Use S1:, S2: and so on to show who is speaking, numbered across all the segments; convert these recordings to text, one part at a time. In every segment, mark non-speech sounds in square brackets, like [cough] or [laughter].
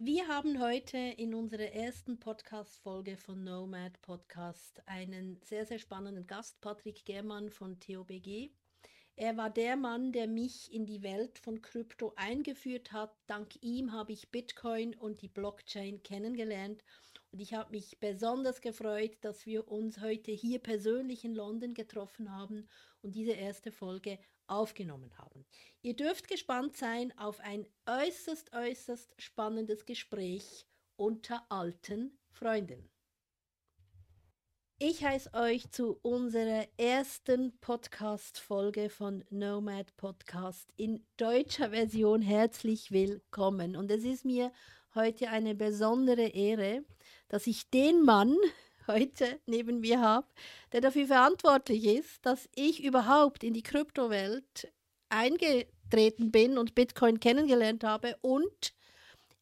S1: Wir haben heute in unserer ersten Podcast-Folge von Nomad Podcast einen sehr, sehr spannenden Gast, Patrick Germann von TOBG. Er war der Mann, der mich in die Welt von Krypto eingeführt hat. Dank ihm habe ich Bitcoin und die Blockchain kennengelernt. Und ich habe mich besonders gefreut, dass wir uns heute hier persönlich in London getroffen haben und diese erste Folge aufgenommen haben. Ihr dürft gespannt sein auf ein äußerst, äußerst spannendes Gespräch unter alten Freunden. Ich heiße euch zu unserer ersten Podcast-Folge von Nomad Podcast in deutscher Version herzlich willkommen. Und es ist mir heute eine besondere Ehre, dass ich den Mann heute neben mir habe, der dafür verantwortlich ist, dass ich überhaupt in die Kryptowelt eingetreten bin und Bitcoin kennengelernt habe. Und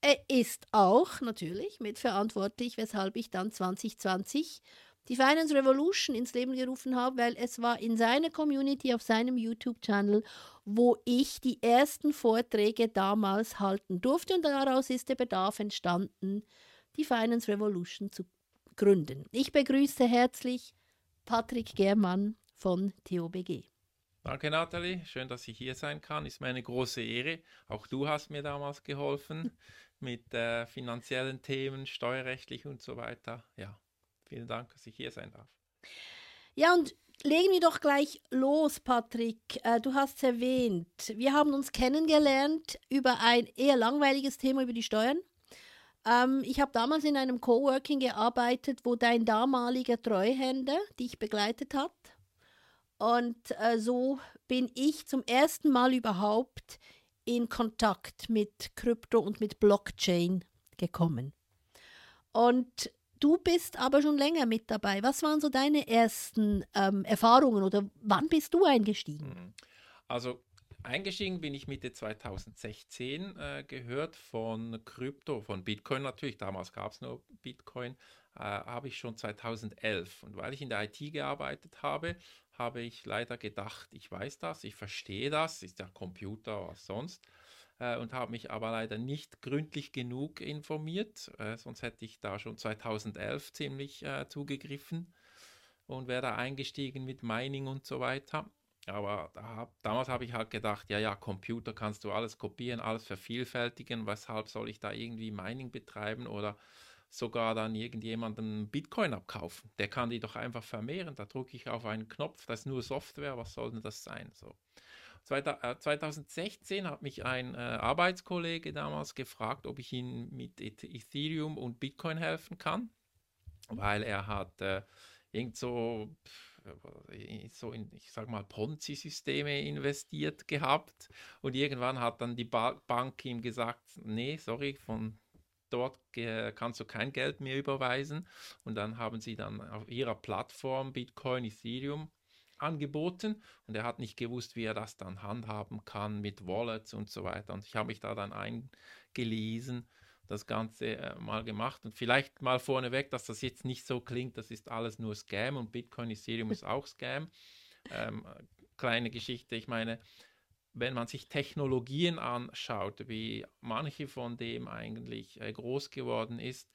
S1: er ist auch natürlich mitverantwortlich, weshalb ich dann 2020 die Finance Revolution ins Leben gerufen habe, weil es war in seiner Community auf seinem YouTube-Channel, wo ich die ersten Vorträge damals halten durfte. Und daraus ist der Bedarf entstanden, die Finance Revolution zu gründen. Ich begrüße herzlich Patrick Germann von TOBG.
S2: Danke, Nathalie. Schön, dass ich hier sein kann. Ist mir eine große Ehre. Auch du hast mir damals geholfen [laughs] mit äh, finanziellen Themen, steuerrechtlich und so weiter. Ja, Vielen Dank, dass ich hier sein darf.
S1: Ja, und legen wir doch gleich los, Patrick. Äh, du hast es erwähnt, wir haben uns kennengelernt über ein eher langweiliges Thema über die Steuern. Ähm, ich habe damals in einem Coworking gearbeitet, wo dein damaliger Treuhänder dich begleitet hat. Und äh, so bin ich zum ersten Mal überhaupt in Kontakt mit Krypto und mit Blockchain gekommen. Und Du bist aber schon länger mit dabei. Was waren so deine ersten ähm, Erfahrungen oder wann bist du eingestiegen? Mhm.
S2: Also eingestiegen bin ich Mitte 2016, äh, gehört von Krypto, von Bitcoin natürlich, damals gab es nur Bitcoin, äh, habe ich schon 2011. Und weil ich in der IT gearbeitet habe, habe ich leider gedacht, ich weiß das, ich verstehe das, ist der Computer, was sonst äh, und habe mich aber leider nicht gründlich genug informiert. Äh, sonst hätte ich da schon 2011 ziemlich äh, zugegriffen und wäre da eingestiegen mit Mining und so weiter. Aber da, damals habe ich halt gedacht, ja, ja, Computer kannst du alles kopieren, alles vervielfältigen, weshalb soll ich da irgendwie Mining betreiben oder sogar dann irgendjemanden Bitcoin abkaufen. Der kann die doch einfach vermehren. Da drücke ich auf einen Knopf, das ist nur Software, was soll denn das sein? So. 2016 äh, hat mich ein äh, Arbeitskollege damals gefragt, ob ich ihm mit Ethereum und Bitcoin helfen kann, weil er hat äh, irgend so, äh, so in, ich sag mal, Ponzi-Systeme investiert gehabt. Und irgendwann hat dann die ba Bank ihm gesagt, nee, sorry, von dort kannst du kein Geld mehr überweisen. Und dann haben sie dann auf ihrer Plattform Bitcoin, Ethereum angeboten. Und er hat nicht gewusst, wie er das dann handhaben kann mit Wallets und so weiter. Und ich habe mich da dann eingelesen, das Ganze äh, mal gemacht und vielleicht mal vorneweg, dass das jetzt nicht so klingt, das ist alles nur Scam und Bitcoin, Ethereum ist auch Scam. Ähm, kleine Geschichte, ich meine, wenn man sich Technologien anschaut, wie manche von dem eigentlich äh, groß geworden ist,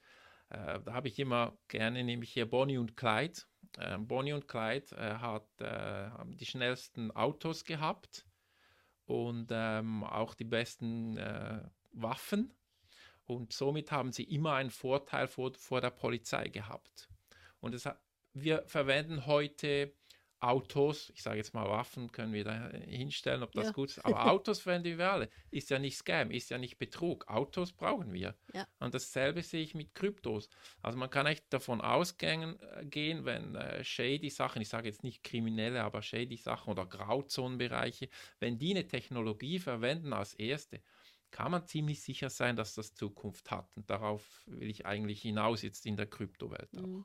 S2: äh, da habe ich immer gerne, nämlich hier Bonnie und Clyde. Äh, Bonnie und Clyde äh, hat äh, die schnellsten Autos gehabt und ähm, auch die besten äh, Waffen. Und somit haben sie immer einen Vorteil vor, vor der Polizei gehabt. Und es, wir verwenden heute Autos, ich sage jetzt mal Waffen, können wir da hinstellen, ob das ja. gut ist. Aber [laughs] Autos verwenden wir alle. Ist ja nicht Scam, ist ja nicht Betrug. Autos brauchen wir. Ja. Und dasselbe sehe ich mit Kryptos. Also man kann echt davon ausgehen, äh, gehen, wenn äh, shady Sachen, ich sage jetzt nicht kriminelle, aber shady Sachen oder Grauzonenbereiche, wenn die eine Technologie verwenden als erste, kann man ziemlich sicher sein, dass das Zukunft hat. Und darauf will ich eigentlich hinaus jetzt in der Kryptowelt auch. Mhm.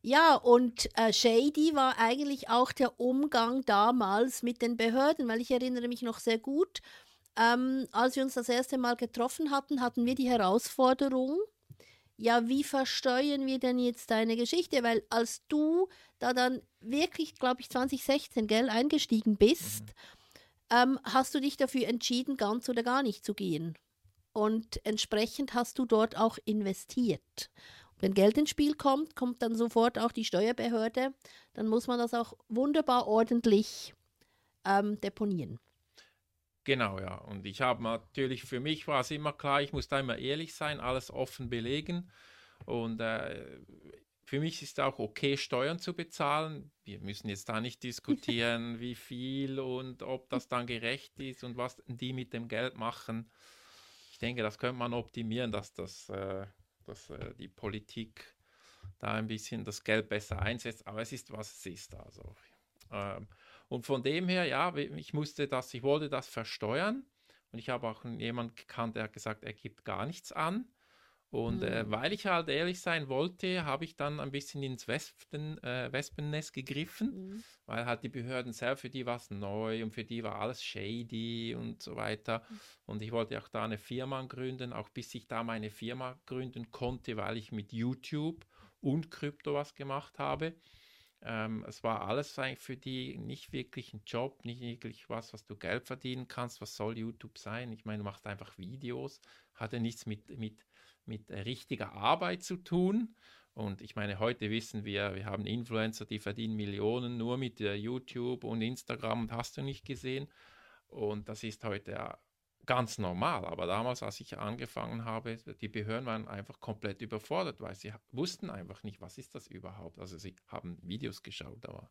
S1: Ja, und äh, shady war eigentlich auch der Umgang damals mit den Behörden, weil ich erinnere mich noch sehr gut, ähm, als wir uns das erste Mal getroffen hatten, hatten wir die Herausforderung, ja, wie versteuern wir denn jetzt deine Geschichte? Weil als du da dann wirklich, glaube ich, 2016, gell, eingestiegen bist, mhm. Ähm, hast du dich dafür entschieden, ganz oder gar nicht zu gehen. und entsprechend hast du dort auch investiert. Wenn Geld ins Spiel kommt, kommt dann sofort auch die Steuerbehörde. Dann muss man das auch wunderbar ordentlich ähm, deponieren.
S2: Genau, ja. Und ich habe natürlich, für mich war es immer klar, ich muss da immer ehrlich sein, alles offen belegen. Und äh, für mich ist auch okay, Steuern zu bezahlen. Wir müssen jetzt da nicht diskutieren, [laughs] wie viel und ob das dann gerecht ist und was die mit dem Geld machen. Ich denke, das könnte man optimieren, dass, das, äh, dass äh, die Politik da ein bisschen das Geld besser einsetzt. Aber es ist, was es ist. Also, ähm, und von dem her, ja, ich musste das, ich wollte das versteuern. Und ich habe auch jemanden gekannt, der hat gesagt, er gibt gar nichts an. Und äh, mhm. äh, weil ich halt ehrlich sein wollte, habe ich dann ein bisschen ins Wespen, äh, Wespennest gegriffen, mhm. weil halt die Behörden selbst, für die war es neu und für die war alles shady und so weiter. Mhm. Und ich wollte auch da eine Firma gründen, auch bis ich da meine Firma gründen konnte, weil ich mit YouTube und Krypto was gemacht habe. Ähm, es war alles eigentlich für die nicht wirklich ein Job, nicht wirklich was, was du Geld verdienen kannst. Was soll YouTube sein? Ich meine, du machst einfach Videos, hatte nichts mit, mit mit richtiger Arbeit zu tun. Und ich meine, heute wissen wir, wir haben Influencer, die verdienen Millionen nur mit YouTube und Instagram und hast du nicht gesehen. Und das ist heute ja ganz normal. Aber damals, als ich angefangen habe, die Behörden waren einfach komplett überfordert, weil sie wussten einfach nicht, was ist das überhaupt. Also sie haben Videos geschaut, aber.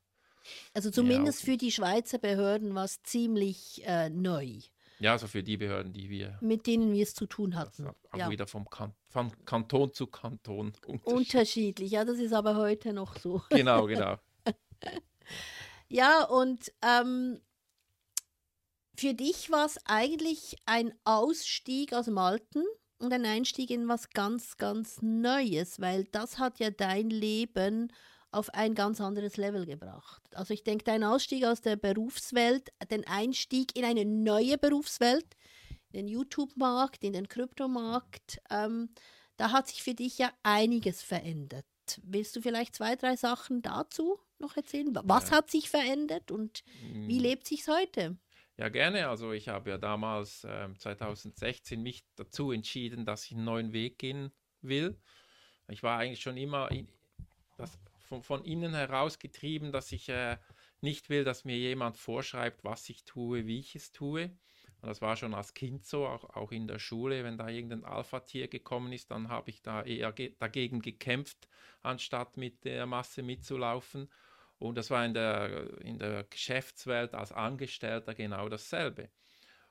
S1: Also zumindest ja, für die Schweizer Behörden war es ziemlich äh, neu.
S2: Ja, also für die Behörden, die wir.
S1: Mit denen wir es zu tun hatten.
S2: Auch ja. wieder vom kan von Kanton zu Kanton
S1: unterschiedlich. unterschiedlich. Ja, das ist aber heute noch so. [laughs]
S2: Genau, genau.
S1: ja, und ähm, für dich war es eigentlich ein Ausstieg aus dem Alten und ein Einstieg in was ganz, ganz Neues, weil das hat ja dein Leben auf ein ganz anderes Level gebracht. Also ich denke, dein Ausstieg aus der Berufswelt, den Einstieg in eine neue Berufswelt, in den YouTube-Markt, in den Kryptomarkt, ähm, da hat sich für dich ja einiges verändert. Willst du vielleicht zwei, drei Sachen dazu noch erzählen? Was hat sich verändert und wie mm. lebt sich heute?
S2: Ja, gerne. Also ich habe ja damals äh, 2016 mich dazu entschieden, dass ich einen neuen Weg gehen will. Ich war eigentlich schon immer in, von, von innen herausgetrieben, dass ich äh, nicht will, dass mir jemand vorschreibt, was ich tue, wie ich es tue. Und das war schon als Kind so, auch, auch in der Schule, wenn da irgendein Alpha-Tier gekommen ist, dann habe ich da eher ge dagegen gekämpft, anstatt mit der Masse mitzulaufen. Und das war in der, in der Geschäftswelt als Angestellter genau dasselbe.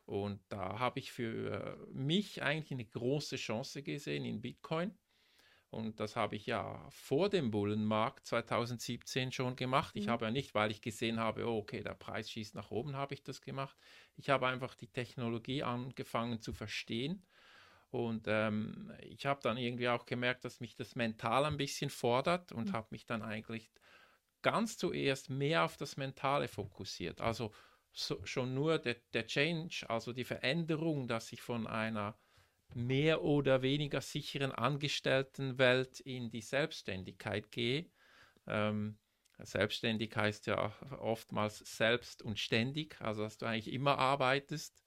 S2: Und da habe ich für mich eigentlich eine große Chance gesehen in Bitcoin. Und das habe ich ja vor dem Bullenmarkt 2017 schon gemacht. Ich mhm. habe ja nicht, weil ich gesehen habe, oh, okay, der Preis schießt nach oben, habe ich das gemacht. Ich habe einfach die Technologie angefangen zu verstehen. Und ähm, ich habe dann irgendwie auch gemerkt, dass mich das mental ein bisschen fordert und mhm. habe mich dann eigentlich ganz zuerst mehr auf das Mentale fokussiert. Also so, schon nur der, der Change, also die Veränderung, dass ich von einer mehr oder weniger sicheren Angestelltenwelt in die Selbstständigkeit gehe. Ähm, selbstständig heißt ja oftmals selbst und ständig, also dass du eigentlich immer arbeitest.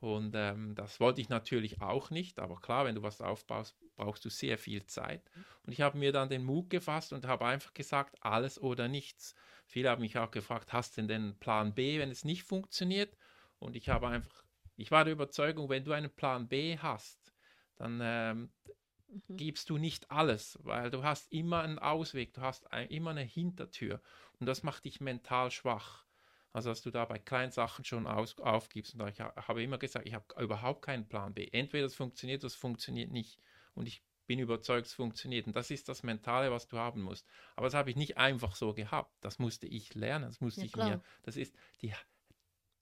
S2: Und ähm, das wollte ich natürlich auch nicht, aber klar, wenn du was aufbaust, brauchst du sehr viel Zeit. Und ich habe mir dann den Mut gefasst und habe einfach gesagt, alles oder nichts. Viele haben mich auch gefragt, hast du denn den Plan B, wenn es nicht funktioniert? Und ich habe einfach ich war der Überzeugung, wenn du einen Plan B hast, dann ähm, mhm. gibst du nicht alles, weil du hast immer einen Ausweg, du hast ein, immer eine Hintertür und das macht dich mental schwach. Also dass du da bei kleinen Sachen schon aus, aufgibst. Und ich habe immer gesagt, ich habe überhaupt keinen Plan B. Entweder es funktioniert, oder es funktioniert nicht. Und ich bin überzeugt, es funktioniert. Und das ist das Mentale, was du haben musst. Aber das habe ich nicht einfach so gehabt. Das musste ich lernen. Das musste ja, ich mir. Das ist die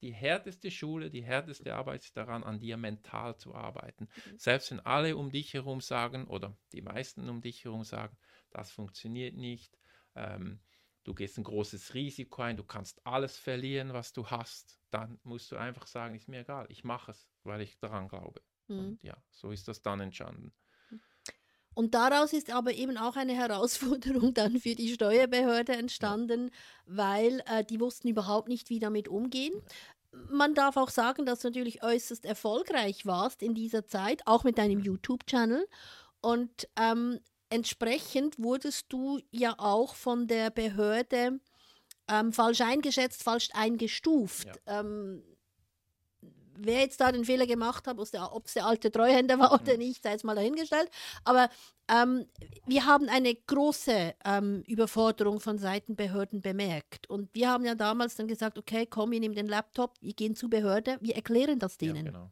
S2: die härteste Schule, die härteste Arbeit ist daran, an dir mental zu arbeiten. Mhm. Selbst wenn alle um dich herum sagen oder die meisten um dich herum sagen, das funktioniert nicht, ähm, du gehst ein großes Risiko ein, du kannst alles verlieren, was du hast, dann musst du einfach sagen, ist mir egal, ich mache es, weil ich daran glaube. Mhm. Und ja, so ist das dann entstanden.
S1: Und daraus ist aber eben auch eine Herausforderung dann für die Steuerbehörde entstanden, weil äh, die wussten überhaupt nicht, wie damit umgehen. man darf auch sagen, dass du natürlich äußerst erfolgreich warst in dieser Zeit, auch mit deinem YouTube-Channel. Und ähm, entsprechend wurdest du ja auch von der Behörde ähm, falsch eingeschätzt, falsch eingestuft. Ja. Ähm, wer jetzt da den Fehler gemacht hat, ob es der alte Treuhänder war oder mhm. nicht, sei jetzt mal dahingestellt. Aber ähm, wir haben eine große ähm, Überforderung von Seiten Behörden bemerkt. Und wir haben ja damals dann gesagt, okay, komm, wir nehmen den Laptop, wir gehen zur Behörde, wir erklären das denen. Ja, genau.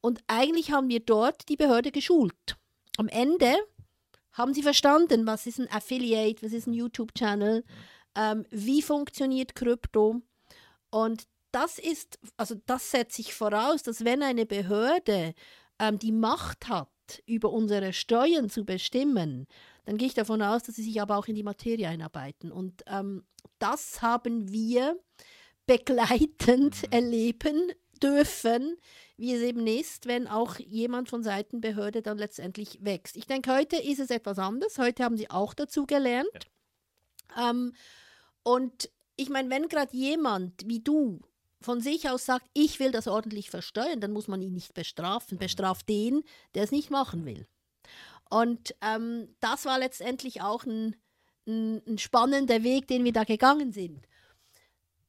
S1: Und eigentlich haben wir dort die Behörde geschult. Am Ende haben sie verstanden, was ist ein Affiliate, was ist ein YouTube-Channel, ähm, wie funktioniert Krypto. Und das ist, also das setzt sich voraus, dass wenn eine Behörde ähm, die Macht hat, über unsere Steuern zu bestimmen, dann gehe ich davon aus, dass sie sich aber auch in die Materie einarbeiten. Und ähm, das haben wir begleitend mhm. erleben dürfen, wie es eben ist, wenn auch jemand von Seiten Behörde dann letztendlich wächst. Ich denke, heute ist es etwas anders. Heute haben sie auch dazu gelernt. Ja. Ähm, und ich meine, wenn gerade jemand wie du von sich aus sagt, ich will das ordentlich versteuern, dann muss man ihn nicht bestrafen. Bestraft den, der es nicht machen will. Und ähm, das war letztendlich auch ein, ein, ein, spannender Weg, den wir da gegangen sind.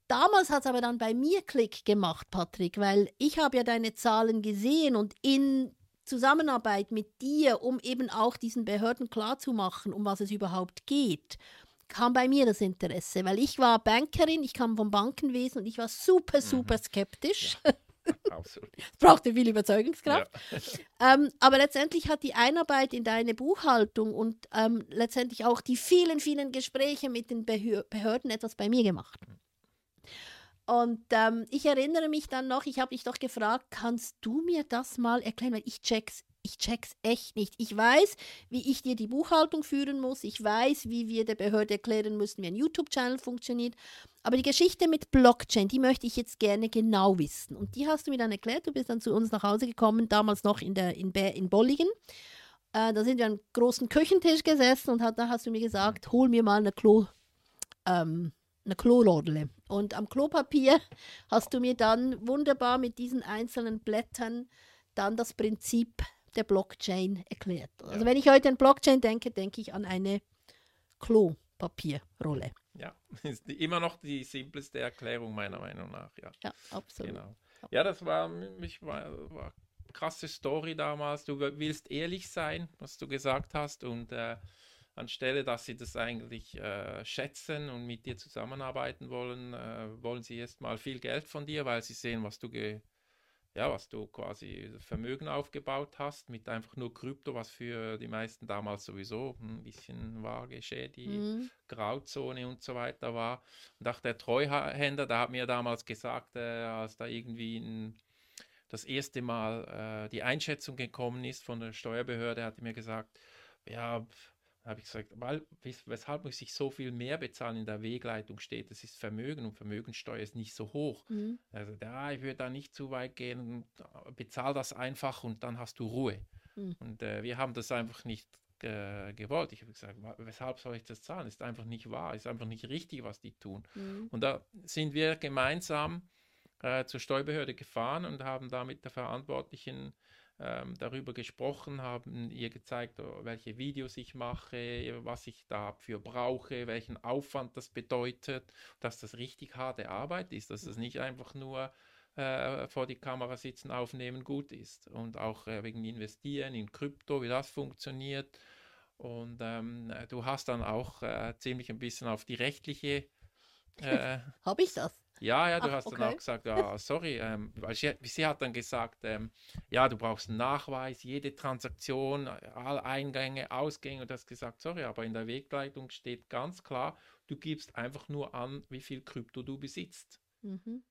S1: Damals hat es aber dann bei mir Klick gemacht, Patrick, weil ich habe ja deine Zahlen gesehen und in Zusammenarbeit mit dir, um eben auch diesen Behörden klarzumachen, um was es überhaupt geht, kam bei mir das Interesse, weil ich war Bankerin, ich kam vom Bankenwesen und ich war super, super mhm. skeptisch. Ja. [laughs] Absolut. es brauchte viel Überzeugungskraft. Ja. ähm, aber letztendlich hat die Einarbeit in deine Buchhaltung und ähm, letztendlich auch die vielen, vielen Gespräche mit den Behör Behörden etwas bei mir gemacht. Und ähm, ich erinnere mich dann noch, ich habe dich doch gefragt, kannst du mir das mal erklären, weil ich check's ich check's echt nicht. Ich weiß, wie ich dir die Buchhaltung führen muss. Ich weiß, wie wir der Behörde erklären müssen, wie ein YouTube-Channel funktioniert. Aber die Geschichte mit Blockchain, die möchte ich jetzt gerne genau wissen. Und die hast du mir dann erklärt. Du bist dann zu uns nach Hause gekommen, damals noch in, der, in, in Bolligen. Äh, da sind wir am großen Küchentisch gesessen und hat, da hast du mir gesagt, hol mir mal eine Klo. Ähm, eine Klorodle. Und am Klopapier hast du mir dann wunderbar mit diesen einzelnen Blättern dann das Prinzip der Blockchain erklärt. Also ja. wenn ich heute an Blockchain denke, denke ich an eine Klopapierrolle.
S2: Ja, [laughs] ist immer noch die simpleste Erklärung meiner Meinung nach. Ja,
S1: ja absolut. Genau.
S2: Ja, das war, mich war, war krasse Story damals. Du willst ehrlich sein, was du gesagt hast und äh, anstelle, dass sie das eigentlich äh, schätzen und mit dir zusammenarbeiten wollen, äh, wollen sie erst mal viel Geld von dir, weil sie sehen, was du ge ja, was du quasi Vermögen aufgebaut hast mit einfach nur Krypto, was für die meisten damals sowieso ein bisschen vage Schädi, mhm. Grauzone und so weiter war. Und auch der Treuhänder, der hat mir damals gesagt, äh, als da irgendwie ein, das erste Mal äh, die Einschätzung gekommen ist von der Steuerbehörde, hat er mir gesagt, ja, habe ich gesagt, weil, weshalb muss ich so viel mehr bezahlen? In der Wegleitung steht, das ist Vermögen und Vermögensteuer ist nicht so hoch. Mhm. Also ja, ich würde da nicht zu weit gehen, bezahl das einfach und dann hast du Ruhe. Mhm. Und äh, wir haben das einfach nicht äh, gewollt. Ich habe gesagt, weshalb soll ich das zahlen? Ist einfach nicht wahr, ist einfach nicht richtig, was die tun. Mhm. Und da sind wir gemeinsam äh, zur Steuerbehörde gefahren und haben da mit der Verantwortlichen ähm, darüber gesprochen, haben ihr gezeigt, oh, welche Videos ich mache, was ich dafür brauche, welchen Aufwand das bedeutet, dass das richtig harte Arbeit ist, dass es nicht einfach nur äh, vor die Kamera sitzen, aufnehmen, gut ist. Und auch äh, wegen Investieren in Krypto, wie das funktioniert. Und ähm, du hast dann auch äh, ziemlich ein bisschen auf die rechtliche.
S1: Äh, [laughs] Habe ich das?
S2: Ja, ja, du Ach, hast okay. dann auch gesagt, ja, sorry, ähm, weil sie, sie, hat dann gesagt, ähm, ja, du brauchst einen Nachweis, jede Transaktion, alle Eingänge, Ausgänge und du hast gesagt, sorry, aber in der Wegleitung steht ganz klar, du gibst einfach nur an, wie viel Krypto du besitzt. Mhm.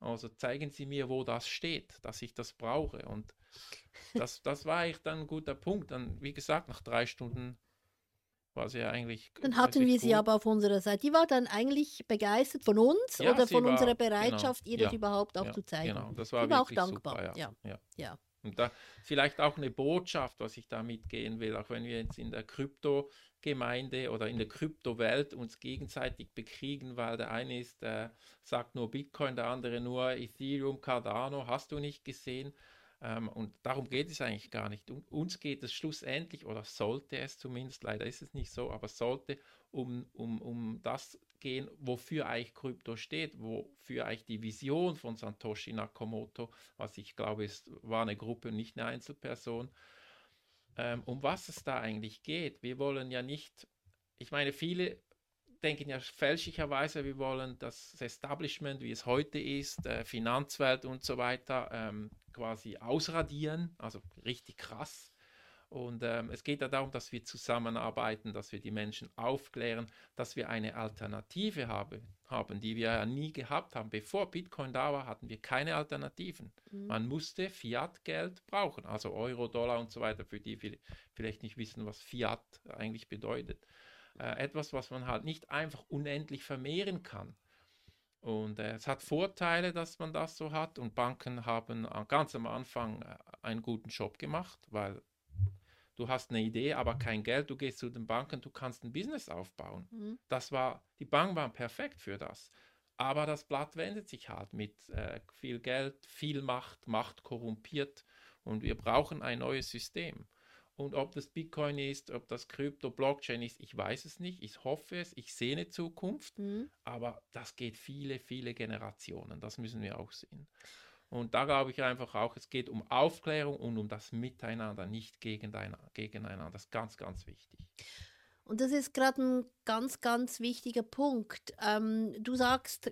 S2: Also zeigen Sie mir, wo das steht, dass ich das brauche. Und das, das war eigentlich dann ein guter Punkt. Dann, wie gesagt, nach drei Stunden war sie ja eigentlich.
S1: Dann hatten wir gut. sie aber auf unserer Seite. Die war dann eigentlich begeistert von uns ja, oder von war, unserer genau, Bereitschaft, genau, ihr das ja, überhaupt auch
S2: ja,
S1: zu zeigen.
S2: Genau, das war,
S1: war auch dankbar. Super, ja. Ja.
S2: Und da vielleicht auch eine Botschaft, was ich da mitgehen will, auch wenn wir jetzt in der Kryptogemeinde oder in der Kryptowelt uns gegenseitig bekriegen, weil der eine ist, äh, sagt nur Bitcoin, der andere nur Ethereum, Cardano, hast du nicht gesehen. Ähm, und darum geht es eigentlich gar nicht. Um, uns geht es schlussendlich, oder sollte es zumindest, leider ist es nicht so, aber sollte um, um, um das gehen, wofür eigentlich Krypto steht, wofür eigentlich die Vision von Satoshi Nakamoto, was ich glaube, ist, war eine Gruppe und nicht eine Einzelperson, ähm, um was es da eigentlich geht. Wir wollen ja nicht, ich meine, viele denken ja fälschlicherweise, wir wollen das Establishment, wie es heute ist, äh, Finanzwelt und so weiter, ähm, quasi ausradieren, also richtig krass. Und ähm, es geht ja darum, dass wir zusammenarbeiten, dass wir die Menschen aufklären, dass wir eine Alternative habe, haben, die wir ja nie gehabt haben. Bevor Bitcoin da war, hatten wir keine Alternativen. Mhm. Man musste Fiat-Geld brauchen, also Euro, Dollar und so weiter, für die vielleicht nicht wissen, was Fiat eigentlich bedeutet. Äh, etwas, was man halt nicht einfach unendlich vermehren kann. Und äh, es hat Vorteile, dass man das so hat. Und Banken haben ganz am Anfang äh, einen guten Job gemacht, weil du hast eine Idee, aber kein Geld. Du gehst zu den Banken, du kannst ein Business aufbauen. Mhm. Das war, die Banken waren perfekt für das. Aber das Blatt wendet sich halt mit äh, viel Geld, viel Macht, Macht korrumpiert. Und wir brauchen ein neues System. Und ob das Bitcoin ist, ob das Krypto, Blockchain ist, ich weiß es nicht. Ich hoffe es, ich sehe eine Zukunft, mhm. aber das geht viele, viele Generationen. Das müssen wir auch sehen. Und da glaube ich einfach auch, es geht um Aufklärung und um das Miteinander, nicht gegeneinander. Das ist ganz, ganz wichtig.
S1: Und das ist gerade ein ganz, ganz wichtiger Punkt. Ähm, du sagst,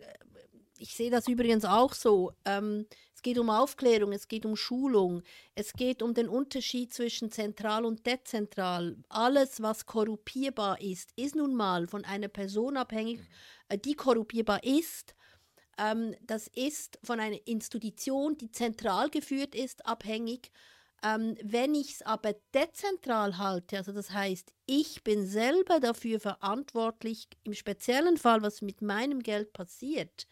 S1: ich sehe das übrigens auch so. Ähm, es geht um Aufklärung, es geht um Schulung, es geht um den Unterschied zwischen zentral und dezentral. Alles, was korrupierbar ist, ist nun mal von einer Person abhängig, äh, die korrupierbar ist. Ähm, das ist von einer Institution, die zentral geführt ist, abhängig. Ähm, wenn ich es aber dezentral halte, also das heißt, ich bin selber dafür verantwortlich, im speziellen Fall, was mit meinem Geld passiert,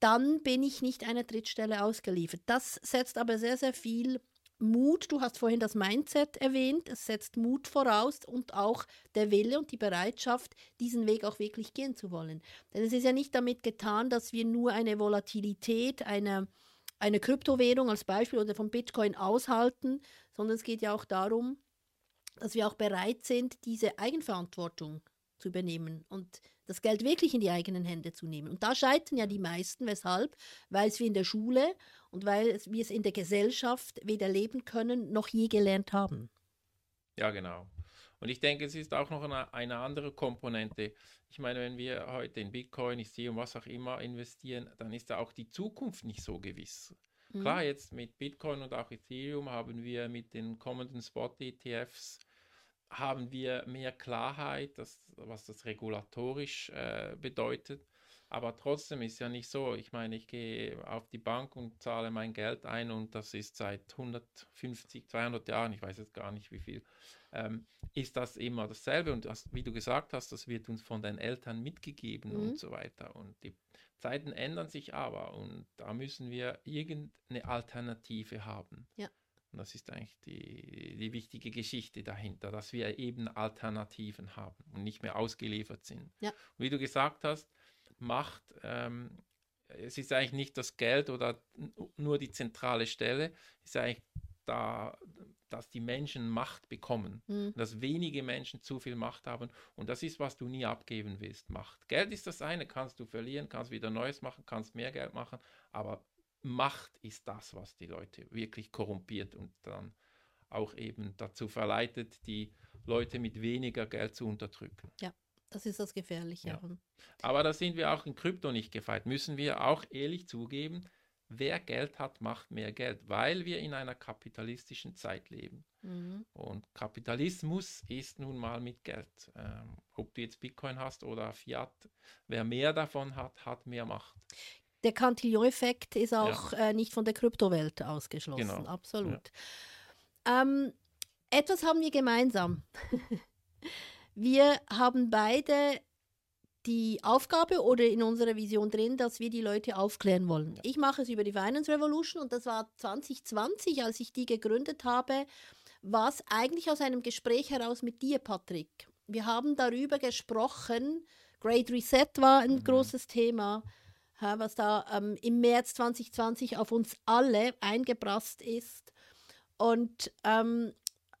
S1: dann bin ich nicht einer Drittstelle ausgeliefert. Das setzt aber sehr, sehr viel Mut, du hast vorhin das Mindset erwähnt, es setzt Mut voraus und auch der Wille und die Bereitschaft, diesen Weg auch wirklich gehen zu wollen. Denn es ist ja nicht damit getan, dass wir nur eine Volatilität, eine, eine Kryptowährung als Beispiel oder vom Bitcoin aushalten, sondern es geht ja auch darum, dass wir auch bereit sind, diese Eigenverantwortung zu übernehmen und das Geld wirklich in die eigenen Hände zu nehmen. Und da scheitern ja die meisten. Weshalb? Weil es wir in der Schule und weil wir es in der Gesellschaft weder leben können noch je gelernt haben.
S2: Ja, genau. Und ich denke, es ist auch noch eine, eine andere Komponente. Ich meine, wenn wir heute in Bitcoin, Ethereum, was auch immer investieren, dann ist da auch die Zukunft nicht so gewiss. Mhm. Klar, jetzt mit Bitcoin und auch Ethereum haben wir mit den kommenden Spot-ETFs haben wir mehr Klarheit, das, was das regulatorisch äh, bedeutet. Aber trotzdem ist ja nicht so. Ich meine, ich gehe auf die Bank und zahle mein Geld ein und das ist seit 150, 200 Jahren, ich weiß jetzt gar nicht wie viel, ähm, ist das immer dasselbe. Und das, wie du gesagt hast, das wird uns von den Eltern mitgegeben mhm. und so weiter. Und die Zeiten ändern sich aber und da müssen wir irgendeine Alternative haben. Ja. Und das ist eigentlich die, die wichtige Geschichte dahinter, dass wir eben Alternativen haben und nicht mehr ausgeliefert sind. Ja. Und wie du gesagt hast, Macht, ähm, es ist eigentlich nicht das Geld oder nur die zentrale Stelle, es ist eigentlich da, dass die Menschen Macht bekommen, mhm. dass wenige Menschen zu viel Macht haben und das ist, was du nie abgeben willst, Macht. Geld ist das eine, kannst du verlieren, kannst wieder Neues machen, kannst mehr Geld machen, aber Macht ist das, was die Leute wirklich korrumpiert und dann auch eben dazu verleitet, die Leute mit weniger Geld zu unterdrücken.
S1: Ja, das ist das Gefährliche. Ja.
S2: Aber da sind wir auch in Krypto nicht gefeit. Müssen wir auch ehrlich zugeben, wer Geld hat, macht mehr Geld, weil wir in einer kapitalistischen Zeit leben. Mhm. Und Kapitalismus ist nun mal mit Geld. Ähm, ob du jetzt Bitcoin hast oder Fiat, wer mehr davon hat, hat mehr Macht
S1: der Cantillon-Effekt ist auch ja. äh, nicht von der Kryptowelt ausgeschlossen. Genau. Absolut. Ja. Ähm, etwas haben wir gemeinsam. [laughs] wir haben beide die Aufgabe oder in unserer Vision drin, dass wir die Leute aufklären wollen. Ja. Ich mache es über die Finance Revolution und das war 2020, als ich die gegründet habe, war es eigentlich aus einem Gespräch heraus mit dir, Patrick. Wir haben darüber gesprochen, Great Reset war ein mhm. großes Thema, was da ähm, im März 2020 auf uns alle eingeprasst ist. Und ähm,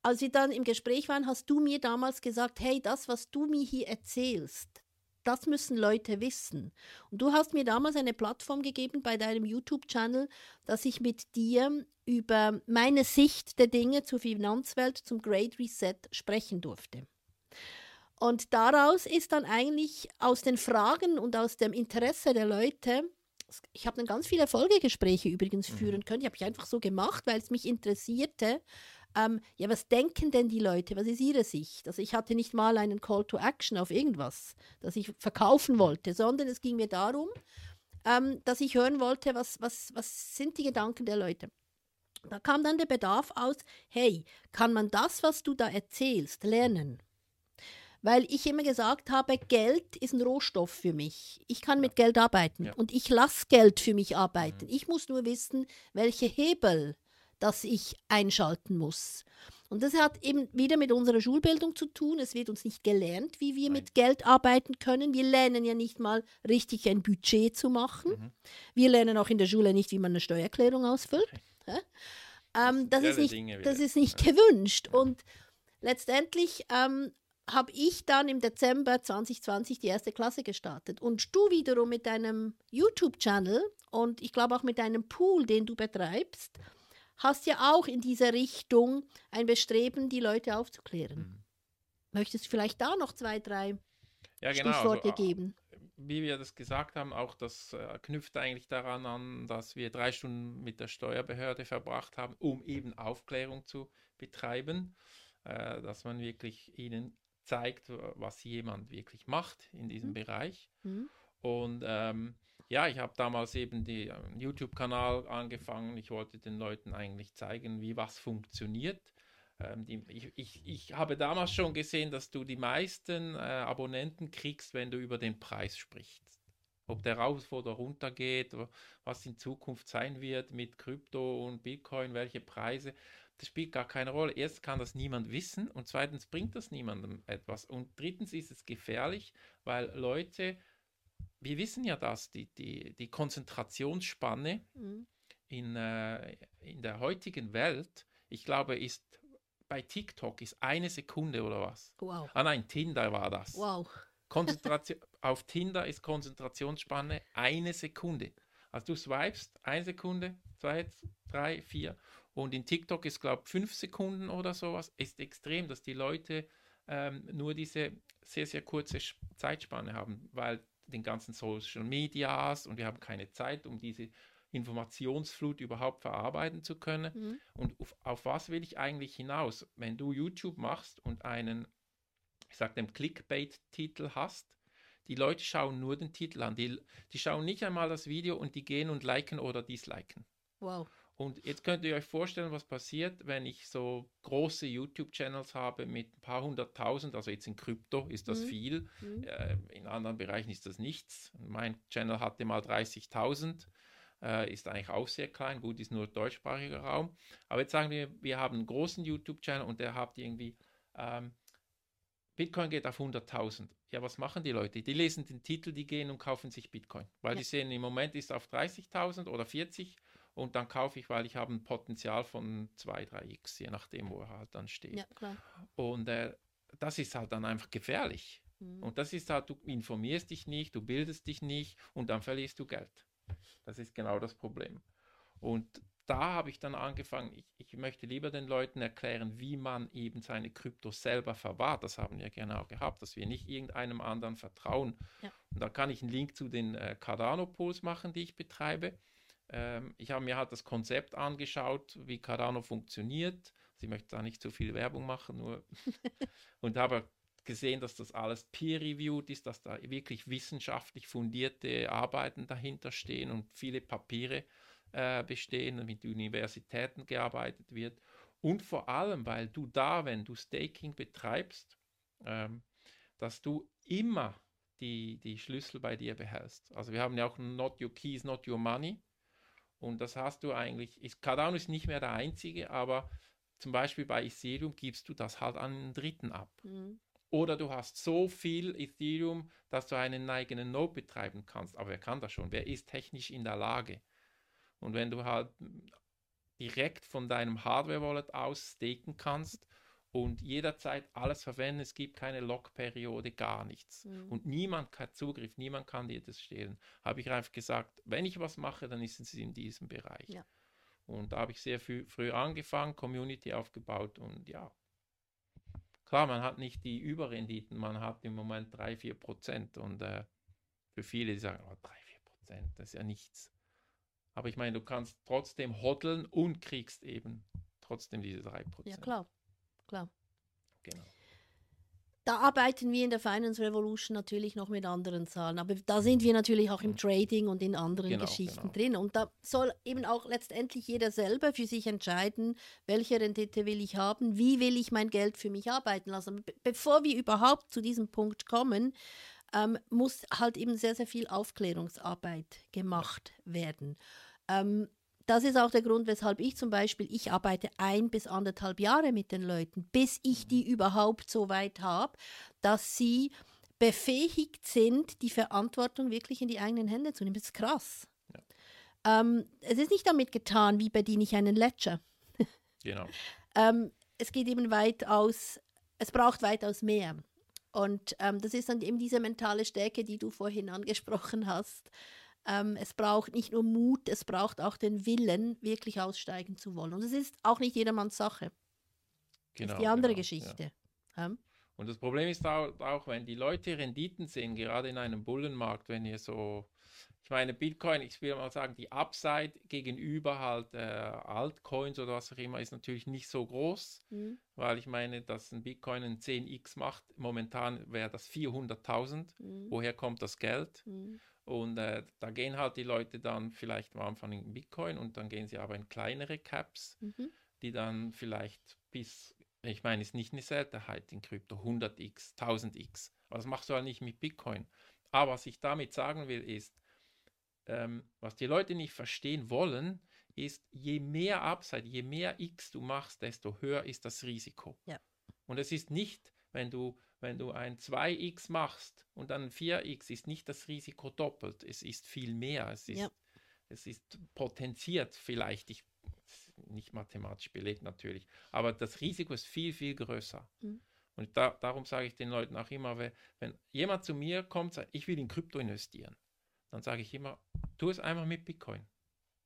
S1: als wir dann im Gespräch waren, hast du mir damals gesagt, hey, das, was du mir hier erzählst, das müssen Leute wissen. Und du hast mir damals eine Plattform gegeben bei deinem YouTube-Channel, dass ich mit dir über meine Sicht der Dinge zur Finanzwelt, zum Great Reset sprechen durfte. Und daraus ist dann eigentlich aus den Fragen und aus dem Interesse der Leute, ich habe dann ganz viele Folgegespräche übrigens mhm. führen können, die habe ich einfach so gemacht, weil es mich interessierte, ähm, ja, was denken denn die Leute? Was ist ihre Sicht? Also ich hatte nicht mal einen Call to Action auf irgendwas, das ich verkaufen wollte, sondern es ging mir darum, ähm, dass ich hören wollte, was, was, was sind die Gedanken der Leute. Da kam dann der Bedarf aus, hey, kann man das, was du da erzählst, lernen? Weil ich immer gesagt habe, Geld ist ein Rohstoff für mich. Ich kann mit Geld arbeiten ja. und ich lasse Geld für mich arbeiten. Mhm. Ich muss nur wissen, welche Hebel das ich einschalten muss. Und das hat eben wieder mit unserer Schulbildung zu tun. Es wird uns nicht gelernt, wie wir Nein. mit Geld arbeiten können. Wir lernen ja nicht mal richtig ein Budget zu machen. Mhm. Wir lernen auch in der Schule nicht, wie man eine Steuererklärung ausfüllt. Okay. Ähm, das, ist nicht, das ist nicht gewünscht. Und letztendlich ähm, habe ich dann im Dezember 2020 die erste Klasse gestartet. Und du wiederum mit deinem YouTube-Channel und ich glaube auch mit deinem Pool, den du betreibst, hast ja auch in dieser Richtung ein Bestreben, die Leute aufzuklären. Mhm. Möchtest du vielleicht da noch zwei, drei ja, genau, Stichworte also, geben?
S2: Wie wir das gesagt haben, auch das äh, knüpft eigentlich daran an, dass wir drei Stunden mit der Steuerbehörde verbracht haben, um eben Aufklärung zu betreiben, äh, dass man wirklich ihnen zeigt, was jemand wirklich macht in diesem mhm. Bereich. Mhm. Und ähm, ja, ich habe damals eben den äh, YouTube-Kanal angefangen. Ich wollte den Leuten eigentlich zeigen, wie was funktioniert. Ähm, die, ich, ich, ich, habe damals schon gesehen, dass du die meisten äh, Abonnenten kriegst, wenn du über den Preis sprichst. Ob der rauf oder runter geht, was in Zukunft sein wird mit Krypto und Bitcoin, welche Preise, das spielt gar keine Rolle. Erstens kann das niemand wissen und zweitens bringt das niemandem etwas. Und drittens ist es gefährlich, weil Leute wir wissen ja, dass die, die, die Konzentrationsspanne mhm. in, äh, in der heutigen Welt, ich glaube, ist bei TikTok ist eine Sekunde oder was.
S1: Wow.
S2: Ah nein, Tinder war das.
S1: Wow.
S2: Konzentration, [laughs] auf Tinder ist Konzentrationsspanne eine Sekunde. Also du swipest eine Sekunde, zwei, drei, vier. Und in TikTok ist, glaube ich, fünf Sekunden oder sowas. Ist extrem, dass die Leute ähm, nur diese sehr, sehr kurze Zeitspanne haben, weil den ganzen Social Medias und wir haben keine Zeit, um diese Informationsflut überhaupt verarbeiten zu können. Mhm. Und auf, auf, was will ich eigentlich hinaus? Wenn du YouTube machst und einen, ich sag dem Clickbait-Titel hast, die Leute schauen nur den Titel an. Die, die schauen nicht einmal das Video und die gehen und liken oder disliken.
S1: Wow.
S2: Und jetzt könnt ihr euch vorstellen, was passiert, wenn ich so große YouTube-Channels habe mit ein paar hunderttausend, also jetzt in Krypto ist das mhm. viel, mhm. Äh, in anderen Bereichen ist das nichts. Mein Channel hatte mal 30.000, äh, ist eigentlich auch sehr klein, gut, ist nur deutschsprachiger Raum. Aber jetzt sagen wir, wir haben einen großen YouTube-Channel und der hat irgendwie, ähm, Bitcoin geht auf 100.000. Ja, was machen die Leute? Die lesen den Titel, die gehen und kaufen sich Bitcoin, weil ja. die sehen, im Moment ist auf 30.000 oder 40 und dann kaufe ich, weil ich habe ein Potenzial von 2, 3x, je nachdem, wo er halt dann steht. Ja, klar. Und äh, das ist halt dann einfach gefährlich. Mhm. Und das ist halt, du informierst dich nicht, du bildest dich nicht und dann verlierst du Geld. Das ist genau das Problem. Und da habe ich dann angefangen, ich, ich, möchte lieber den Leuten erklären, wie man eben seine Kryptos selber verwahrt. Das haben wir genau gehabt, dass wir nicht irgendeinem anderen vertrauen. Ja. Und da kann ich einen Link zu den äh, Cardano-Pools machen, die ich betreibe. Ähm, ich habe mir halt das Konzept angeschaut, wie Cardano funktioniert. Sie also möchte da nicht zu viel Werbung machen, nur [laughs] und habe gesehen, dass das alles peer-reviewed ist, dass da wirklich wissenschaftlich fundierte Arbeiten dahinter stehen und viele Papiere äh, bestehen, mit Universitäten gearbeitet wird. Und vor allem, weil du da, wenn du Staking betreibst, ähm, dass du immer die, die Schlüssel bei dir behältst. Also wir haben ja auch Not Your Keys, Not Your Money. Und das hast du eigentlich, ist, Cardano ist nicht mehr der einzige, aber zum Beispiel bei Ethereum gibst du das halt an einen Dritten ab. Mhm. Oder du hast so viel Ethereum, dass du einen eigenen Node betreiben kannst. Aber wer kann das schon? Wer ist technisch in der Lage? Und wenn du halt direkt von deinem Hardware-Wallet aus staken kannst und jederzeit alles verwenden, es gibt keine Lock-Periode, gar nichts. Mhm. Und niemand hat Zugriff, niemand kann dir das stehlen. Habe ich einfach gesagt, wenn ich was mache, dann ist es in diesem Bereich. Ja. Und da habe ich sehr früh, früh angefangen, Community aufgebaut und ja, Klar, man hat nicht die Überrenditen, man hat im Moment 3-4 Prozent und äh, für viele, die sagen, oh, 3-4 Prozent, das ist ja nichts. Aber ich meine, du kannst trotzdem hodeln und kriegst eben trotzdem diese 3 Prozent.
S1: Ja, klar, klar. Genau da arbeiten wir in der Finance Revolution natürlich noch mit anderen Zahlen, aber da sind wir natürlich auch im mhm. Trading und in anderen genau, Geschichten genau. drin. Und da soll eben auch letztendlich jeder selber für sich entscheiden, welche Rendite will ich haben, wie will ich mein Geld für mich arbeiten lassen. Be bevor wir überhaupt zu diesem Punkt kommen, ähm, muss halt eben sehr, sehr viel Aufklärungsarbeit gemacht werden. Ähm, das ist auch der Grund, weshalb ich zum Beispiel, ich arbeite ein bis anderthalb Jahre mit den Leuten, bis ich die überhaupt so weit habe, dass sie befähigt sind, die Verantwortung wirklich in die eigenen Hände zu nehmen. Das ist krass. Ja. Ähm, es ist nicht damit getan, wie bediene ich einen Ledger. [laughs]
S2: genau.
S1: ähm, es geht eben weitaus, es braucht weitaus mehr. Und ähm, das ist dann eben diese mentale Stärke, die du vorhin angesprochen hast. Ähm, es braucht nicht nur Mut, es braucht auch den Willen, wirklich aussteigen zu wollen. Und es ist auch nicht jedermanns Sache. Genau, das ist die andere genau, Geschichte. Ja. Ja.
S2: Und das Problem ist auch, auch, wenn die Leute Renditen sehen, gerade in einem Bullenmarkt, wenn ihr so, ich meine, Bitcoin, ich will mal sagen, die Upside gegenüber halt äh, Altcoins oder was auch immer ist natürlich nicht so groß, mhm. weil ich meine, dass ein Bitcoin ein 10x macht, momentan wäre das 400.000. Mhm. Woher kommt das Geld? Mhm. Und äh, da gehen halt die Leute dann vielleicht am Anfang in Bitcoin und dann gehen sie aber in kleinere Caps, mhm. die dann vielleicht bis, ich meine, ist nicht eine Seltenheit in Krypto, 100x, 1000x. Aber das machst du halt nicht mit Bitcoin. Aber was ich damit sagen will, ist, ähm, was die Leute nicht verstehen wollen, ist, je mehr Upside, je mehr X du machst, desto höher ist das Risiko.
S1: Ja.
S2: Und es ist nicht, wenn du wenn du ein 2x machst und dann 4x, ist nicht das Risiko doppelt, es ist viel mehr. Es ist, ja. es ist potenziert vielleicht, ich, nicht mathematisch belegt natürlich, aber das Risiko ist viel, viel größer. Mhm. Und da, darum sage ich den Leuten auch immer, wenn, wenn jemand zu mir kommt, sagt, ich will in Krypto investieren, dann sage ich immer, tu es einmal mit Bitcoin.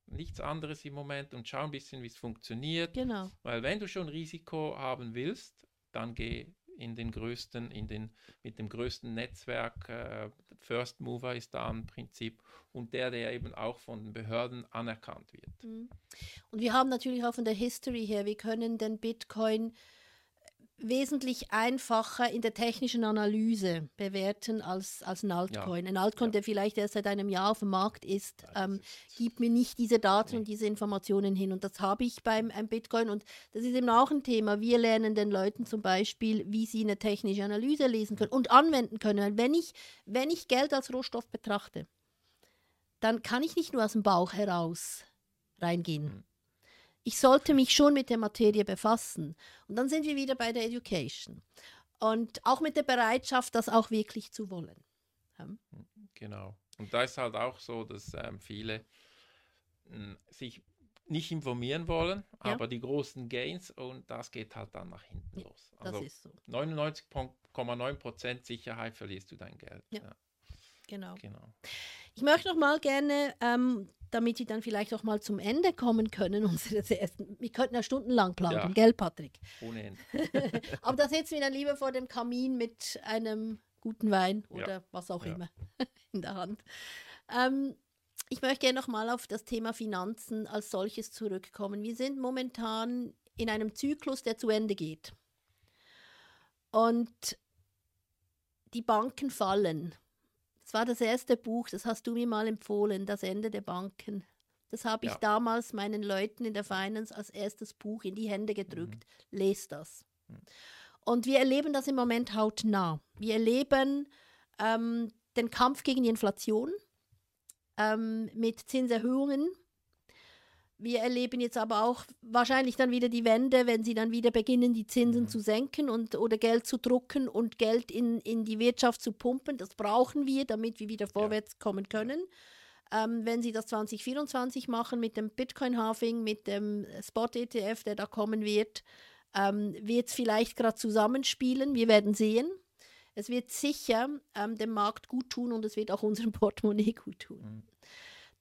S2: Nichts anderes im Moment und schau ein bisschen, wie es funktioniert.
S1: Genau.
S2: Weil wenn du schon Risiko haben willst, dann geh in den größten, in den, mit dem größten Netzwerk. Äh, First Mover ist da im Prinzip und der, der eben auch von den Behörden anerkannt wird. Mhm.
S1: Und wir haben natürlich auch von der History her, wir können den Bitcoin wesentlich einfacher in der technischen Analyse bewerten als, als ein Altcoin. Ja. Ein Altcoin, ja. der vielleicht erst seit einem Jahr auf dem Markt ist, ähm, gibt mir nicht diese Daten nee. und diese Informationen hin. Und das habe ich beim Bitcoin. Und das ist eben auch ein Thema. Wir lernen den Leuten zum Beispiel, wie sie eine technische Analyse lesen können und anwenden können. Wenn ich, wenn ich Geld als Rohstoff betrachte, dann kann ich nicht nur aus dem Bauch heraus reingehen. Mhm ich sollte mich schon mit der Materie befassen. Und dann sind wir wieder bei der Education. Und auch mit der Bereitschaft, das auch wirklich zu wollen. Ja.
S2: Genau. Und da ist halt auch so, dass ähm, viele mh, hm, sich nicht informieren wollen, ja. aber die großen Gains und das geht halt dann nach hinten ja, los.
S1: Also das ist so.
S2: 99,9% Sicherheit verlierst du dein Geld.
S1: Ja. Genau. genau. Ich möchte noch mal gerne ähm, damit sie dann vielleicht auch mal zum Ende kommen können [laughs] unseres ersten. Wir könnten ja stundenlang plaudern, ja. gell, Patrick?
S2: Ohne Ende. [laughs]
S1: Aber da sitzen wir dann lieber vor dem Kamin mit einem guten Wein oder ja. was auch ja. immer [laughs] in der Hand. Ähm, ich möchte gerne noch mal auf das Thema Finanzen als solches zurückkommen. Wir sind momentan in einem Zyklus, der zu Ende geht. Und die Banken fallen. Das war das erste Buch, das hast du mir mal empfohlen, Das Ende der Banken. Das habe ich ja. damals meinen Leuten in der Finance als erstes Buch in die Hände gedrückt. Mhm. Lest das. Mhm. Und wir erleben das im Moment hautnah. Wir erleben ähm, den Kampf gegen die Inflation ähm, mit Zinserhöhungen. Wir erleben jetzt aber auch wahrscheinlich dann wieder die Wende, wenn sie dann wieder beginnen, die Zinsen mhm. zu senken und, oder Geld zu drucken und Geld in, in die Wirtschaft zu pumpen. Das brauchen wir, damit wir wieder vorwärts ja. kommen können. Ähm, wenn sie das 2024 machen mit dem Bitcoin-Halving, mit dem Spot-ETF, der da kommen wird, ähm, wird es vielleicht gerade zusammenspielen. Wir werden sehen. Es wird sicher ähm, dem Markt gut tun und es wird auch unserem [laughs] Portemonnaie gut tun. Mhm.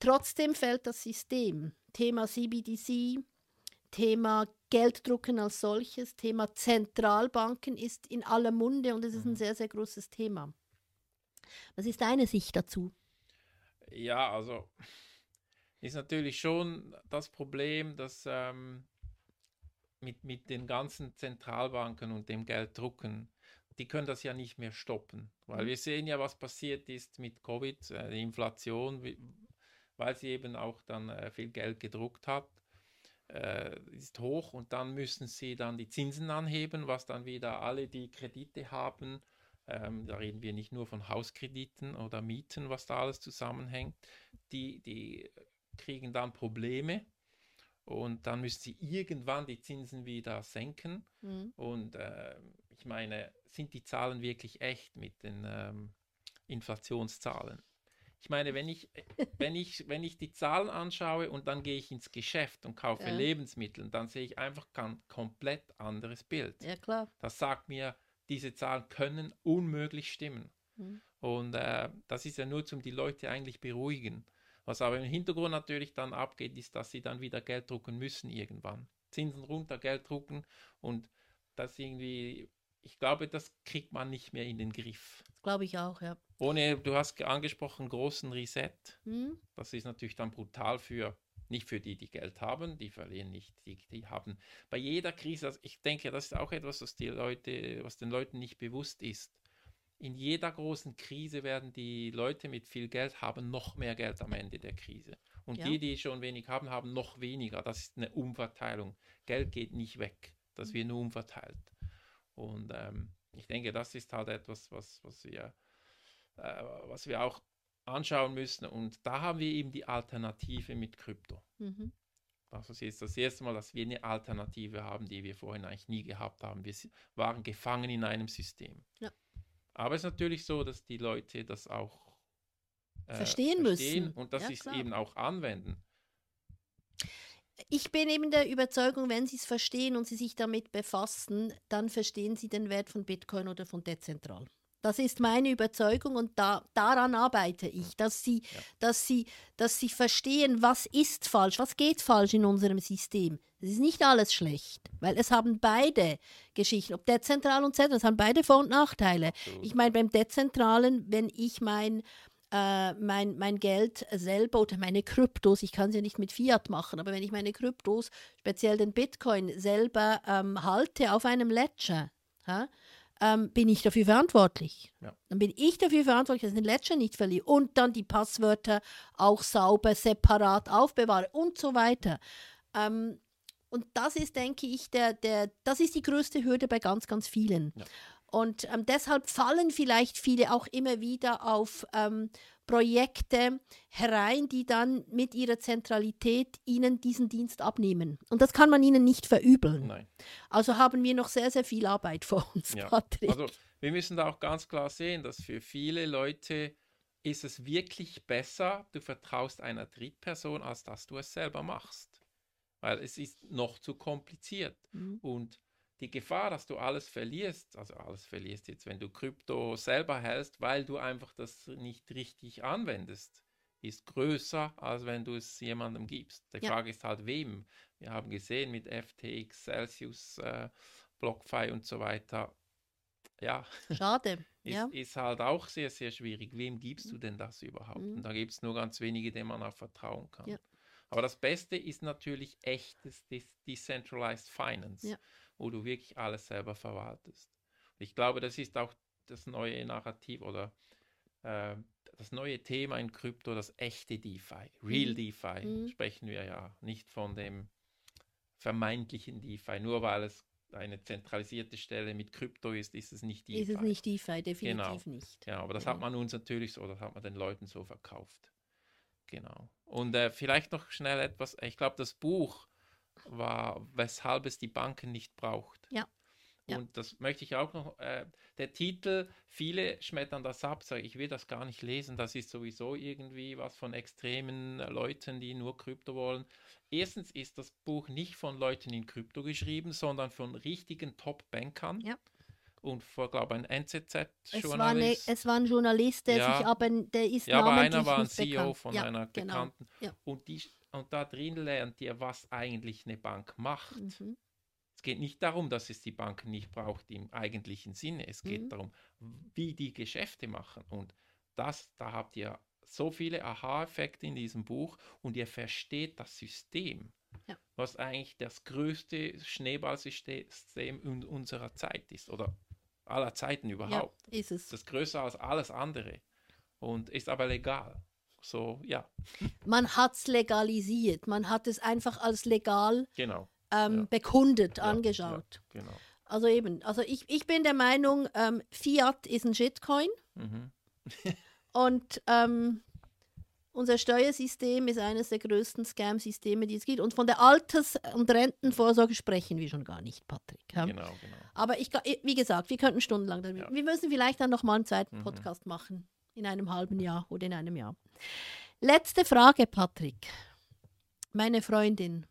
S1: Trotzdem fällt das System. Thema CBDC, Thema Gelddrucken als solches, Thema Zentralbanken ist in aller Munde und es ist ein mhm. sehr, sehr großes Thema. Was ist deine Sicht dazu?
S2: Ja, also ist natürlich schon das Problem, dass ähm, mit, mit den ganzen Zentralbanken und dem Gelddrucken, die können das ja nicht mehr stoppen. Weil mhm. wir sehen ja, was passiert ist mit Covid, äh, die Inflation, weil sie eben auch dann äh, viel Geld gedruckt hat, äh, ist hoch und dann müssen sie dann die Zinsen anheben, was dann wieder alle, die Kredite haben, ähm, da reden wir nicht nur von Hauskrediten oder Mieten, was da alles zusammenhängt, die, die kriegen dann Probleme und dann müssen sie irgendwann die Zinsen wieder senken. Mhm. Und äh, ich meine, sind die Zahlen wirklich echt mit den ähm, Inflationszahlen? Ich meine, wenn ich, wenn, ich, wenn ich die Zahlen anschaue und dann gehe ich ins Geschäft und kaufe ja. Lebensmittel, dann sehe ich einfach ein komplett anderes Bild.
S1: Ja, klar.
S2: Das sagt mir, diese Zahlen können unmöglich stimmen. Mhm. Und äh, das ist ja nur, um die Leute eigentlich beruhigen. Was aber im Hintergrund natürlich dann abgeht, ist, dass sie dann wieder Geld drucken müssen irgendwann. Zinsen runter, Geld drucken und das irgendwie, ich glaube, das kriegt man nicht mehr in den Griff.
S1: Glaube ich auch, ja.
S2: Ohne, du hast angesprochen, großen Reset. Mhm. Das ist natürlich dann brutal für, nicht für die, die Geld haben, die verlieren nicht, die, die haben bei jeder Krise, also ich denke, das ist auch etwas, was die Leute, was den Leuten nicht bewusst ist in jeder großen Krise werden die Leute mit viel Geld haben noch mehr Geld am Ende der Krise. Und ja. die, die schon wenig haben, haben noch weniger. Das ist eine Umverteilung. Geld geht nicht weg. Das mhm. wird nur umverteilt. Und ähm, ich denke, das ist halt etwas, was, was, wir, äh, was wir auch anschauen müssen. Und da haben wir eben die Alternative mit Krypto. Mhm. Das ist jetzt das erste Mal, dass wir eine Alternative haben, die wir vorhin eigentlich nie gehabt haben. Wir waren gefangen in einem System. Ja. Aber es ist natürlich so, dass die Leute das auch
S1: äh, verstehen, verstehen, müssen
S2: und dass ja, sie es eben auch anwenden.
S1: Ich bin eben der Überzeugung, wenn sie es verstehen und sie sich damit befassen, dann verstehen sie den Wert von Bitcoin oder von dezentral. Das ist meine Überzeugung und da, daran arbeite ich, dass sie, ja. dass, sie, dass sie verstehen, was ist falsch, was geht falsch in unserem System. Es ist nicht alles schlecht, weil es haben beide Geschichten, ob dezentral und zentral, es haben beide Vor- und Nachteile. Absolut. Ich meine, beim Dezentralen, wenn ich mein, äh, mein, mein Geld selber oder meine Kryptos, ich kann sie ja nicht mit Fiat machen, aber wenn ich meine Kryptos, speziell den Bitcoin, selber ähm, halte auf einem Ledger, ha, ähm, bin ich dafür verantwortlich. Ja. Dann bin ich dafür verantwortlich, dass ich den Ledger nicht verliere und dann die Passwörter auch sauber, separat aufbewahre und so weiter. Ähm, und das ist, denke ich, der, der, das ist die größte Hürde bei ganz, ganz vielen. Ja. Und ähm, deshalb fallen vielleicht viele auch immer wieder auf ähm, Projekte herein, die dann mit ihrer Zentralität ihnen diesen Dienst abnehmen. Und das kann man ihnen nicht verübeln. Nein. Also haben wir noch sehr, sehr viel Arbeit vor uns, ja. Patrick.
S2: Also wir müssen da auch ganz klar sehen, dass für viele Leute ist es wirklich besser, du vertraust einer Drittperson, als dass du es selber machst. Weil es ist noch zu kompliziert. Mhm. Und die Gefahr, dass du alles verlierst, also alles verlierst jetzt, wenn du Krypto selber hältst, weil du einfach das nicht richtig anwendest, ist größer, als wenn du es jemandem gibst. Die ja. Frage ist halt, wem. Wir haben gesehen mit FTX, Celsius, äh, BlockFi und so weiter. Ja.
S1: Schade. [laughs]
S2: ist,
S1: ja.
S2: ist halt auch sehr, sehr schwierig. Wem gibst du denn das überhaupt? Mhm. Und da gibt es nur ganz wenige, denen man auch vertrauen kann. Ja. Aber das Beste ist natürlich echtes Decentralized Finance. Ja wo du wirklich alles selber verwaltest. ich glaube, das ist auch das neue Narrativ oder äh, das neue Thema in Krypto, das echte DeFi. Real mhm. DeFi mhm. sprechen wir ja nicht von dem vermeintlichen DeFi, nur weil es eine zentralisierte Stelle mit Krypto ist, ist es nicht DeFi.
S1: Ist es nicht DeFi, definitiv
S2: Genau.
S1: nicht.
S2: Ja, aber das
S1: Genau.
S2: hat man uns natürlich so, das hat man den Leuten so verkauft. Genau. Und äh, vielleicht noch schnell etwas, ich glaube, das Buch war, weshalb es die Banken nicht braucht.
S1: Ja. Ja.
S2: Und das möchte ich auch noch, äh, der Titel, viele schmettern das ab, sagen, ich will das gar nicht lesen, das ist sowieso irgendwie was von extremen Leuten, die nur Krypto wollen. Erstens ist das Buch nicht von Leuten in Krypto geschrieben, sondern von richtigen Top-Bankern.
S1: Ja.
S2: Und vor, glaube ich, ein
S1: Es
S2: NZZ-Journalist.
S1: eine, es war ein Journalist, der
S2: Ja.
S1: sich aber, der ist
S2: Ja, aber einer war ein CEO
S1: bekannt.
S2: von
S1: ja,
S2: einer
S1: genau.
S2: Bekannten.
S1: Ja.
S2: Und, die, und da drin lernt ihr, was eigentlich eine Bank macht.
S1: Mhm.
S2: Es geht nicht darum, dass es die Banken nicht braucht im eigentlichen Sinne. Es geht
S1: Mhm.
S2: darum, wie die Geschäfte machen. Und das, da habt ihr so viele Aha-Effekte in diesem Buch und ihr versteht das System,
S1: Ja.
S2: was eigentlich das größte Schneeballsystem in unserer Zeit ist oder aller Zeiten
S1: Ja,
S2: überhaupt.
S1: ist es.
S2: Das ist größer als alles andere und ist aber legal. So, ja,
S1: Man hat es legalisiert. Man hat es einfach als legal
S2: genau.
S1: ähm,
S2: Ja.
S1: bekundet,
S2: Ja,
S1: angeschaut.
S2: Ja, genau.
S1: Also eben, also ich, ich bin der Meinung, ähm, Fiat ist ein Shitcoin
S2: Mhm. [laughs]
S1: und ähm, unser Steuersystem ist eines der größten Scam-Systeme, die es gibt. Und von der Alters- und Rentenvorsorge sprechen wir schon gar nicht, Patrick.
S2: Genau, genau.
S1: Aber ich, wie gesagt, wir könnten stundenlang darüber.
S2: Ja.
S1: Wir müssen vielleicht dann noch mal einen zweiten
S2: Mhm.
S1: Podcast machen. In einem halben Jahr oder in einem Jahr. Letzte Frage, Patrick. Meine Freundin,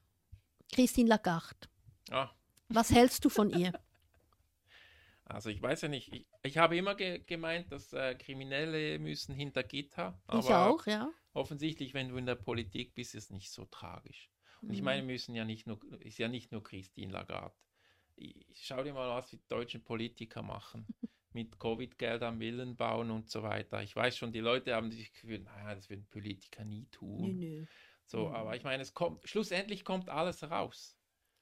S1: Christine Lagarde.
S2: Ah,
S1: Was hältst du von ihr? [laughs]
S2: also ich weiß ja nicht, ich, ich habe immer ge gemeint, dass äh, Kriminelle müssen hinter Gitter,
S1: ich
S2: aber
S1: auch, ja.
S2: offensichtlich, wenn du in der Politik bist, ist es nicht so tragisch. Und ich
S1: Mhm.
S2: meine, müssen ja nicht nur, ist ja nicht nur Christine Lagarde. Ich, schau dir mal, was die deutschen Politiker machen. Mit Covid-Geldern Villen bauen und so weiter. Ich weiß schon, die Leute haben sich gefühlt, naja, das würden Politiker nie tun.
S1: Nö, nö,
S2: So,
S1: Mhm.
S2: aber ich meine, es kommt, schlussendlich kommt alles raus.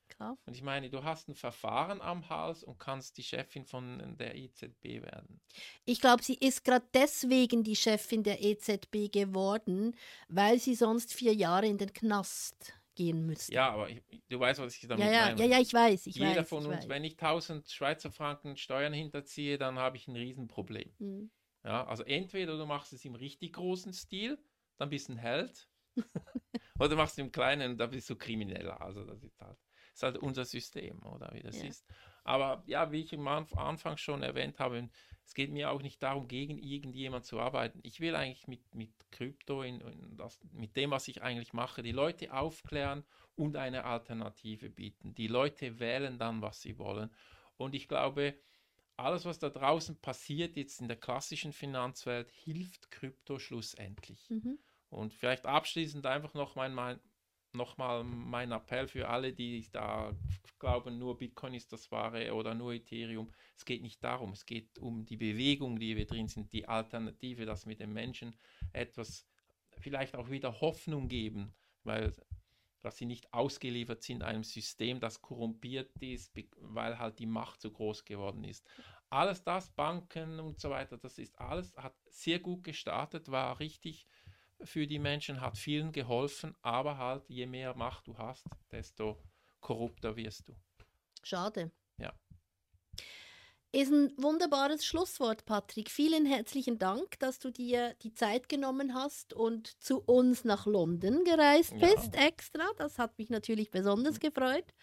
S1: klar.
S2: Und ich meine, du hast ein Verfahren am Hals und kannst die Chefin von der EZB werden.
S1: Ich glaube, sie ist gerade deswegen die Chefin der EZB geworden, weil sie sonst vier Jahre in den Knast gehen müsste.
S2: Ja, aber ich, du weißt, was ich damit
S1: ja, ja,
S2: meine.
S1: ja, ja, ich weiß, ich
S2: Jeder
S1: weiß.
S2: von uns,
S1: weiß.
S2: wenn ich 1000 Schweizer Franken Steuern hinterziehe, dann habe ich ein Riesenproblem.
S1: Mhm.
S2: Ja, also entweder du machst es im richtig großen Stil, dann bist du ein Held, [laughs] oder du machst es im kleinen, da bist du krimineller. Also das ist halt, ist halt unser System, oder wie das
S1: Ja.
S2: ist. Aber ja, wie ich am Anf- Anfang schon erwähnt habe, es geht mir auch nicht darum, gegen irgendjemand zu arbeiten. Ich will eigentlich mit, mit Krypto, in, in das, mit dem, was ich eigentlich mache, die Leute aufklären und eine Alternative bieten. Die Leute wählen dann, was sie wollen. Und ich glaube, alles, was da draußen passiert, jetzt in der klassischen Finanzwelt, hilft Krypto schlussendlich.
S1: Mhm.
S2: Und vielleicht abschließend einfach noch mein, mein, nochmal mein Appell für alle, die da glauben, nur Bitcoin ist das wahre oder nur Ethereum. Es geht nicht darum, es geht um die Bewegung, die wir drin sind, die Alternative, dass wir den Menschen etwas, vielleicht auch wieder Hoffnung geben, weil dass sie nicht ausgeliefert sind einem System, das korrumpiert ist, weil halt die Macht so groß geworden ist. Alles das, Banken und so weiter, das ist alles, hat sehr gut gestartet, war richtig für die Menschen, hat vielen geholfen, aber halt je mehr Macht du hast, desto korrupter wirst du.
S1: Schade.
S2: Ja.
S1: Ist ein wunderbares Schlusswort, Patrick. Vielen herzlichen Dank, dass du dir die Zeit genommen hast und zu uns nach London gereist
S2: Ja.
S1: bist extra. Das hat mich natürlich besonders gefreut.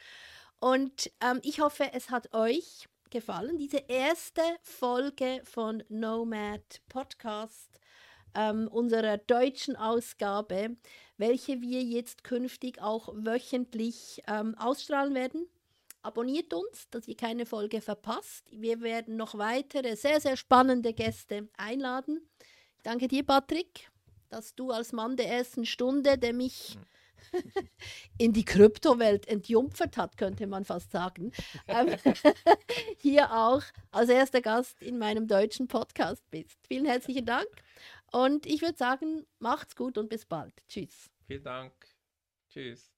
S1: Und ähm, ich hoffe, es hat euch gefallen, diese erste Folge von Nomad Podcast, ähm, unserer deutschen Ausgabe, welche wir jetzt künftig auch wöchentlich ähm, ausstrahlen werden. Abonniert uns, dass ihr keine Folge verpasst. Wir werden noch weitere sehr, sehr spannende Gäste einladen. Ich danke dir, Patrick, dass du als Mann der ersten Stunde, der mich [laughs] in die Kryptowelt entjumpfert hat, könnte man fast sagen, ähm, [laughs] hier auch als erster Gast in meinem deutschen Podcast bist. Vielen herzlichen Dank und ich würde sagen, macht's gut und bis bald. Tschüss.
S2: Vielen Dank. Tschüss.